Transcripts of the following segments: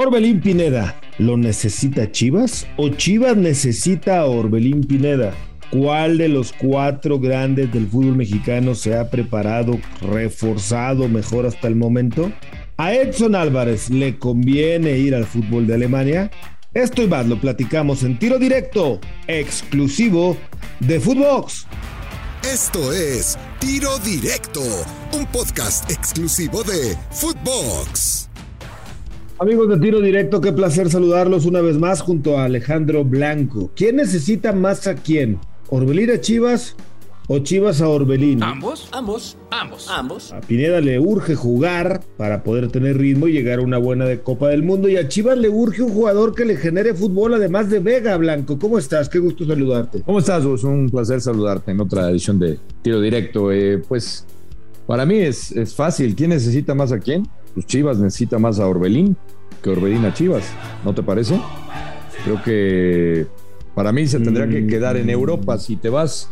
Orbelín Pineda, ¿lo necesita Chivas o Chivas necesita a Orbelín Pineda? ¿Cuál de los cuatro grandes del fútbol mexicano se ha preparado, reforzado mejor hasta el momento? ¿A Edson Álvarez le conviene ir al fútbol de Alemania? Esto y más lo platicamos en tiro directo, exclusivo de Footbox. Esto es Tiro Directo, un podcast exclusivo de Footbox. Amigos de Tiro Directo, qué placer saludarlos una vez más junto a Alejandro Blanco. ¿Quién necesita más a quién? ¿Orbelín a Chivas o Chivas a Orbelín? ¿Ambos? Ambos, ambos, ambos. A Pineda le urge jugar para poder tener ritmo y llegar a una buena de Copa del Mundo. Y a Chivas le urge un jugador que le genere fútbol, además de Vega Blanco. ¿Cómo estás? Qué gusto saludarte. ¿Cómo estás, Es Un placer saludarte en otra edición de Tiro Directo. Eh, pues para mí es, es fácil. ¿Quién necesita más a quién? Pues Chivas necesita más a Orbelín que Orbelín a Chivas, ¿no te parece? Creo que para mí se tendría que quedar en Europa. Si te vas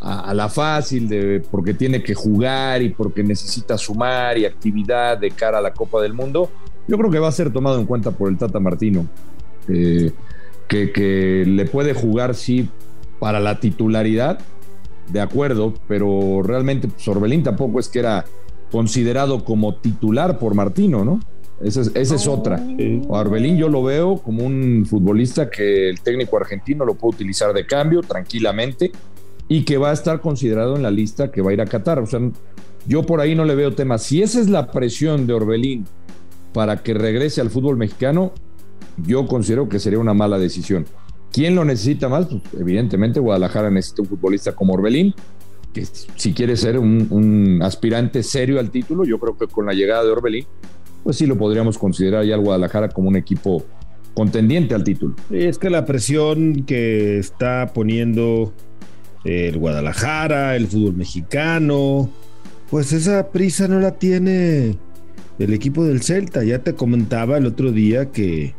a, la fácil, de, porque tiene que jugar y porque necesita sumar y actividad de cara a la Copa del Mundo, yo creo que va a ser tomado en cuenta por el Tata Martino. Eh, que, le puede jugar, sí, para la titularidad, de acuerdo, pero realmente pues, Orbelín tampoco es que era considerado como titular por Martino, ¿no? Esa es, otra. Arbelín yo lo veo como un futbolista que el técnico argentino lo puede utilizar de cambio tranquilamente y que va a estar considerado en la lista que va a ir a Qatar. O sea, yo por ahí no le veo tema. Si esa es la presión de Orbelín para que regrese al fútbol mexicano, yo considero que sería una mala decisión. ¿Quién lo necesita más? Pues, evidentemente Guadalajara necesita un futbolista como Orbelín, que si quiere ser un, aspirante serio al título, yo creo que con la llegada de Orbelín pues sí lo podríamos considerar ya al Guadalajara como un equipo contendiente al título. Es que la presión que está poniendo el Guadalajara, el fútbol mexicano, pues esa prisa no la tiene el equipo del Celta. Ya te comentaba el otro día que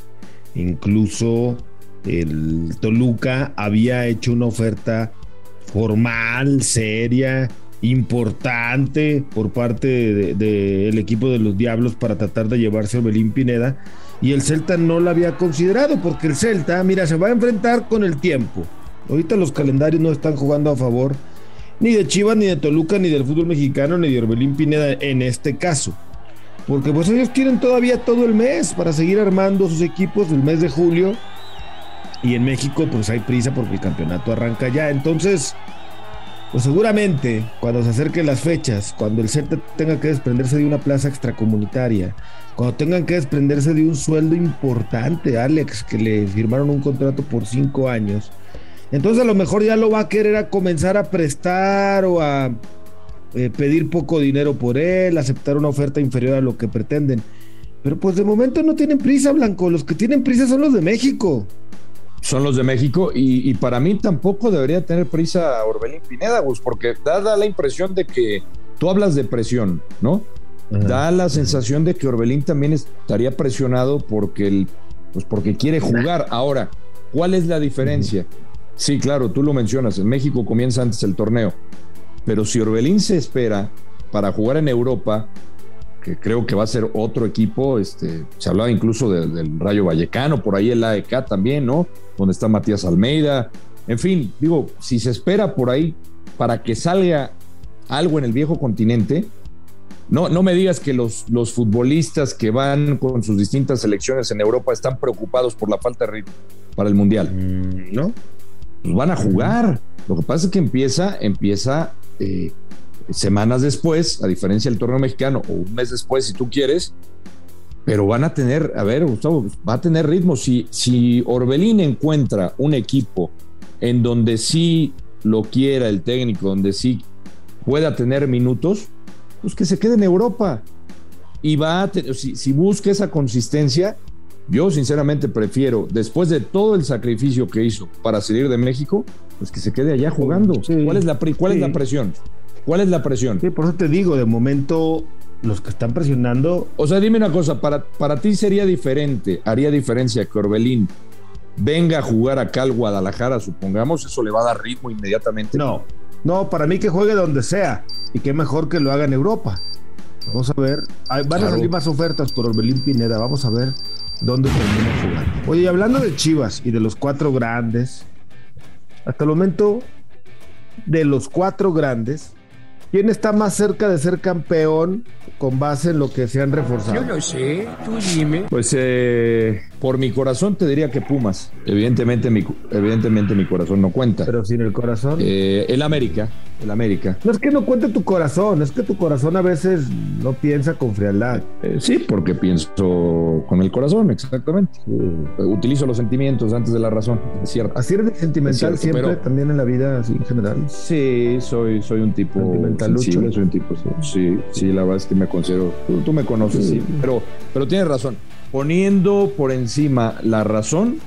incluso el Toluca había hecho una oferta formal, seria, importante por parte del equipo de los Diablos para tratar de llevarse a Belín Pineda y el Celta no la había considerado porque el Celta, mira, se va a enfrentar con el tiempo. Ahorita los calendarios no están jugando a favor ni de Chivas, ni de Toluca, ni del fútbol mexicano, ni de Orbelín Pineda en este caso. Porque pues ellos tienen todavía todo el mes para seguir armando sus equipos del mes de julio. Y en México pues hay prisa porque el campeonato arranca ya. Entonces, pues seguramente cuando se acerquen las fechas, cuando el Celta tenga que desprenderse de una plaza extracomunitaria, cuando tengan que desprenderse de un sueldo importante, Alex, que le firmaron un contrato por cinco años, entonces a lo mejor ya lo va a querer a comenzar a prestar o a eh, pedir poco dinero por él, aceptar una oferta inferior a lo que pretenden. Pero pues de momento no tienen prisa, Blanco. Los que tienen prisa son los de México son los de México y, para mí tampoco debería tener prisa Orbelín Pineda, Gus, porque da, la impresión de que tú hablas de presión, ¿no? Da la sensación de que Orbelín también estaría presionado porque, el, pues porque quiere jugar. Ahora, ¿cuál es la diferencia? Sí, claro, tú lo mencionas, en México comienza antes el torneo, pero si Orbelín se espera para jugar en Europa, que creo que va a ser otro equipo. Este, se hablaba incluso del Rayo Vallecano, por ahí el AEK también, ¿no? Donde está Matías Almeida. En fin, digo, si se espera por ahí para que salga algo en el viejo continente, no, no me digas que los, los futbolistas que van con sus distintas selecciones en Europa están preocupados por la falta de ritmo para el Mundial. Mm, ¿No? Pues van a jugar. Lo que pasa es que empieza, empieza eh, semanas después, a diferencia del torneo mexicano, o un mes después, si tú quieres, pero van a tener, a ver, Gustavo, va a tener ritmo. Si, si Orbelín encuentra un equipo en donde sí lo quiera el técnico, donde sí pueda tener minutos, pues que se quede en Europa. Y va a tener, si, si busca esa consistencia, yo sinceramente prefiero, después de todo el sacrificio que hizo para salir de México, pues que se quede allá jugando. ¿Cuál, es la, cuál es la presión? ¿Cuál es la presión? Sí, por eso te digo, de momento los que están presionando. O sea, dime una cosa, para, para ti sería diferente, haría diferencia que Orbelín venga a jugar acá al Guadalajara, supongamos, eso le va a dar ritmo inmediatamente. No, no, para mí que juegue donde sea y que mejor que lo haga en Europa. Vamos a ver, van a salir más ofertas por Orbelín Pineda, vamos a ver dónde termina jugando. Oye, hablando de Chivas y de los cuatro grandes, hasta el momento, de los cuatro grandes, ¿quién está más cerca de ser campeón con base en lo que se han reforzado? Yo no sé, tú dime. Pues eh, por mi corazón te diría que Pumas. Evidentemente mi, evidentemente mi corazón no cuenta. Pero sin el corazón. Eh, el América, el América. No es que no cuente tu corazón, es que tu corazón a veces no piensa con frialdad. Eh, sí, porque pienso con el corazón, exactamente. Utilizo los sentimientos antes de la razón, es cierto. Así eres sentimental cierto, siempre, pero- también en la vida así en general. Sí, soy, soy un tipo sensible, soy un tipo, sí, sí, sí, la verdad es que me considero, tú, tú me conoces, sí, pero, pero tienes razón. Poniendo por encima la razón,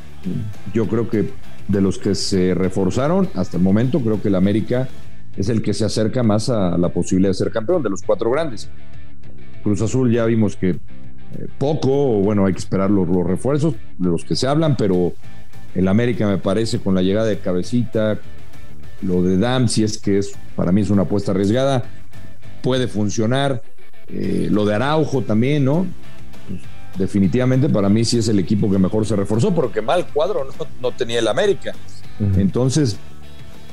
yo creo que de los que se reforzaron hasta el momento, creo que el América es el que se acerca más a la posibilidad de ser campeón de los cuatro grandes. Cruz Azul ya vimos que eh, poco, bueno, hay que esperar los, los refuerzos de los que se hablan, pero el América me parece con la llegada de Cabecita, lo de Dam, si es que es para mí es una apuesta arriesgada, puede funcionar. Eh, lo de Araujo también, ¿no? Definitivamente para mí sí es el equipo que mejor se reforzó, porque mal cuadro no, no tenía el América. Entonces,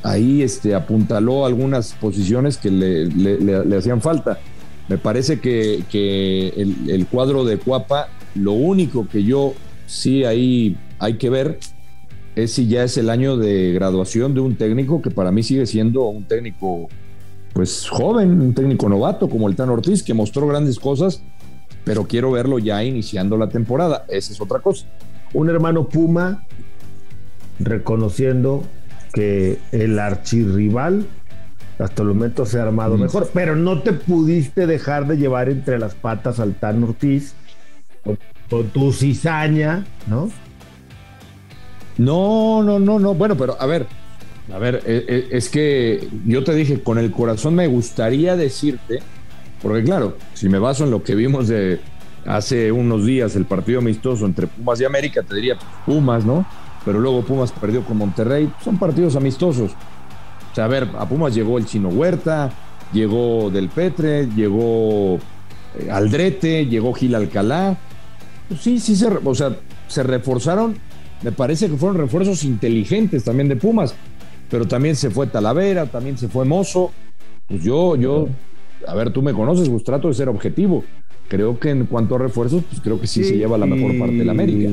ahí este, apuntaló algunas posiciones que le, le- le- le hacían falta. Me parece que, que el, el cuadro de Cuapa, lo único que yo sí ahí hay que ver es si ya es el año de graduación de un técnico que para mí sigue siendo un técnico pues joven, un técnico novato como el Tan Ortiz, que mostró grandes cosas, pero quiero verlo ya iniciando la temporada. Esa es otra cosa. Un hermano Puma reconociendo que el archirrival hasta el momento se ha armado Mm. mejor, pero no te pudiste dejar de llevar entre las patas al Tan Ortiz con, con tu cizaña, ¿no? No, no, no, no. Bueno, pero a ver, a ver, eh, eh, es que yo te dije, con el corazón me gustaría decirte, porque claro, si me baso en lo que vimos de hace unos días, el partido amistoso entre Pumas y América, te diría pues, Pumas, ¿no? Pero luego Pumas perdió con Monterrey, son partidos amistosos. O sea, a ver, a Pumas llegó el Chino Huerta, llegó Del Petre, llegó eh, Aldrete, llegó Gil Alcalá. Pues sí, sí, se, o sea, se reforzaron. Me parece que fueron refuerzos inteligentes también de Pumas. Pero también se fue Talavera, también se fue Mozo. Pues yo, yo, a ver, tú me conoces, pues trato de ser objetivo. Creo que en cuanto a refuerzos, pues creo que sí, se lleva la mejor parte de la América.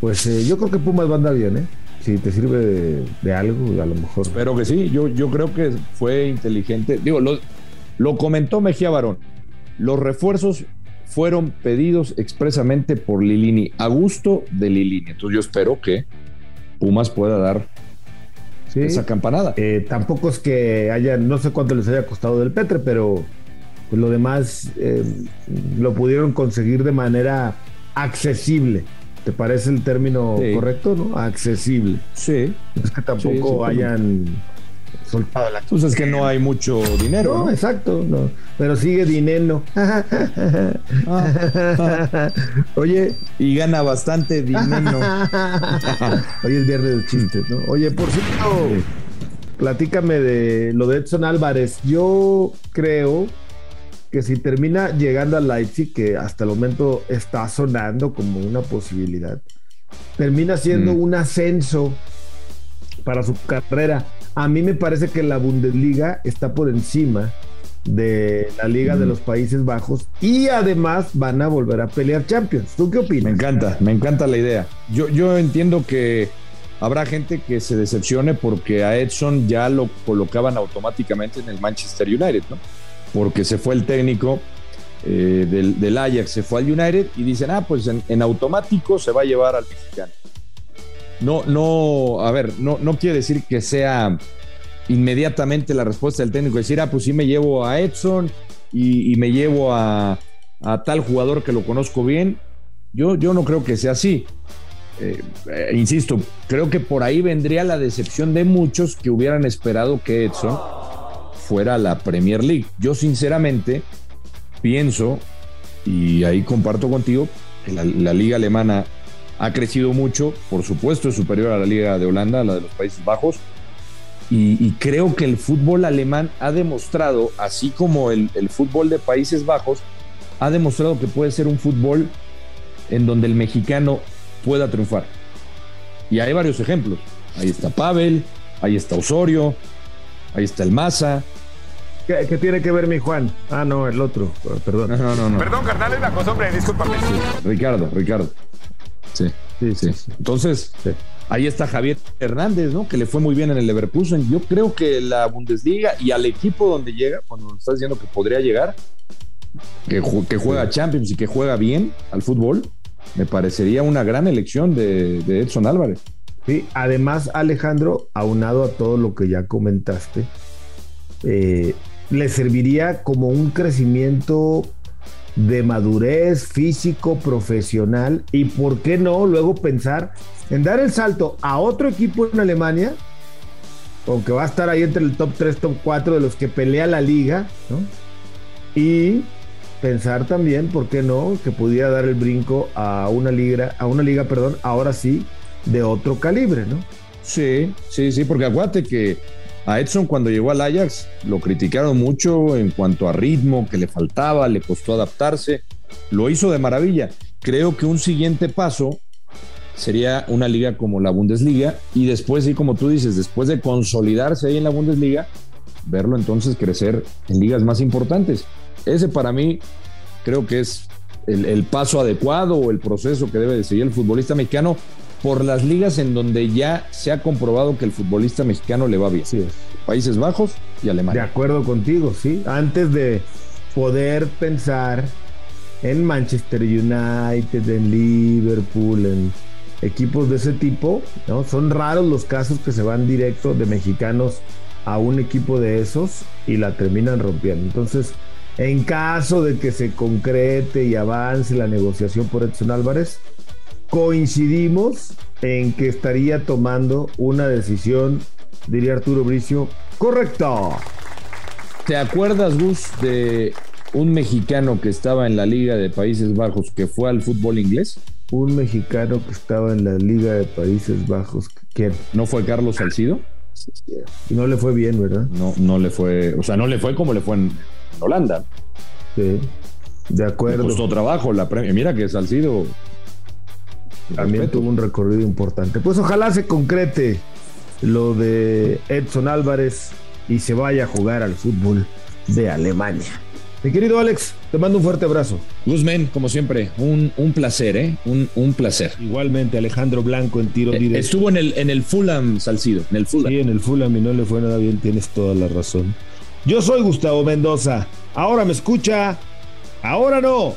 Pues eh, yo creo que Pumas va a andar bien, ¿eh? Si te sirve de, de algo, a lo mejor. Espero que sí, yo, yo creo que fue inteligente. Digo, lo, lo comentó Mejía Barón. Los refuerzos fueron pedidos expresamente por Lilini, a gusto de Lilini. Entonces yo espero que Pumas pueda dar Sí. esa campanada. Eh, tampoco es que haya, no sé cuánto les haya costado del Petre, pero pues lo demás eh, lo pudieron conseguir de manera accesible. ¿Te parece el término Sí. correcto, no? Accesible. Sí. Es que tampoco Sí, hayan soltado la Pues es que no hay mucho dinero. No, ¿no? exacto, no. Pero sigue dinero. Oye, Y gana bastante dinero. Hoy es viernes de chistes, ¿no? Oye, por cierto, platícame de lo de Edson Álvarez. Yo creo que si termina llegando al Leipzig, que hasta el momento está sonando como una posibilidad, termina siendo Mm. un ascenso para su carrera. A mí me parece que la Bundesliga está por encima de la Liga de Mm. los Países Bajos y además van a volver a pelear Champions. ¿Tú qué Me opinas? encanta, me encanta la idea. Yo, yo entiendo que habrá gente que se decepcione porque a Edson ya lo colocaban automáticamente en el Manchester United, ¿no? Porque se fue el técnico eh, del, Ajax, se fue al United y dicen, ah, pues en, automático se va a llevar al mexicano. No, no, a ver, no, no quiere decir que sea inmediatamente la respuesta del técnico, decir, ah, pues sí me llevo a Edson y, me llevo a, a tal jugador que lo conozco bien. Yo, yo no creo que sea así. Eh, eh, insisto, creo que por ahí vendría la decepción de muchos que hubieran esperado que Edson fuera la Premier League. Yo sinceramente pienso, y ahí comparto contigo, que la, liga alemana ha crecido mucho, por supuesto es superior a la liga de Holanda, a la de los Países Bajos, y, y creo que el fútbol alemán ha demostrado, así como el, el fútbol de Países Bajos, ha demostrado que puede ser un fútbol en donde el mexicano pueda triunfar. Y hay varios ejemplos. Ahí está Pavel, ahí está Osorio, ahí está el Maza. ¿Qué, tiene que ver mi Juan? Ah, no, el otro. Perdón. No, no, no. Perdón, carnal, es la costumbre, discúlpame. Ricardo, Ricardo. Sí, sí, sí. Entonces, ahí está Javier Hernández, ¿no? Que le fue muy bien en el Leverkusen. Yo creo que la Bundesliga y al equipo donde llega, cuando estás diciendo que podría llegar, que, que juega Champions y que juega bien al fútbol, me parecería una gran elección de, Edson Álvarez. Sí, además, Alejandro, aunado a todo lo que ya comentaste, eh, le serviría como un crecimiento de madurez físico, profesional y, ¿por qué no? Luego pensar en dar el salto a otro equipo en Alemania, aunque va a estar ahí entre el top 3, top 4 de los que pelea la liga, ¿no? Y pensar también, ¿por qué no? Que pudiera dar el brinco a una liga, a una liga, perdón, ahora sí, de otro calibre, ¿no? Sí, sí, sí, porque acuérdate que a Edson cuando llegó al Ajax lo criticaron mucho en cuanto a ritmo, que le faltaba, le costó adaptarse, lo hizo de maravilla. Creo que un siguiente paso sería una liga como la Bundesliga y después, sí, como tú dices, después de consolidarse ahí en la Bundesliga, verlo entonces crecer en ligas más importantes. Ese para mí creo que es el, paso adecuado o el proceso que debe de seguir el futbolista mexicano por las ligas en donde ya se ha comprobado que el futbolista mexicano le va bien. Sí Países Bajos y Alemania. De acuerdo contigo, sí. Antes de poder pensar en Manchester United, en Liverpool, en equipos de ese tipo, ¿no? Son raros los casos que se van directo de mexicanos a un equipo de esos y la terminan rompiendo. Entonces, en caso de que se concrete y avance la negociación por Edson Álvarez, coincidimos en que estaría tomando una decisión, diría Arturo Bricio, correcta. ¿Te acuerdas, Gus, de un mexicano que estaba en la Liga de Países Bajos que fue al fútbol inglés? Un mexicano que estaba en la Liga de Países Bajos. ¿Quién? ¿No fue Carlos Salcido? Y no le fue bien, ¿verdad? No, no le fue, o sea, no le fue como le fue en, Holanda. Sí, de acuerdo. Le costó trabajo la premia. Mira que Salcido también tuvo un recorrido importante. Pues ojalá se concrete lo de Edson Álvarez y se vaya a jugar al fútbol de Alemania. Mi querido Alex, te mando un fuerte abrazo. Guzmán, como siempre, un, un placer, ¿eh? Un, un, placer. Igualmente, Alejandro Blanco en tiro eh, directo. Estuvo en el, en el Fulham, Salcido, en el Fulham. Sí, en el Fulham y no le fue nada bien, tienes toda la razón. Yo soy Gustavo Mendoza. Ahora me escucha, ahora no.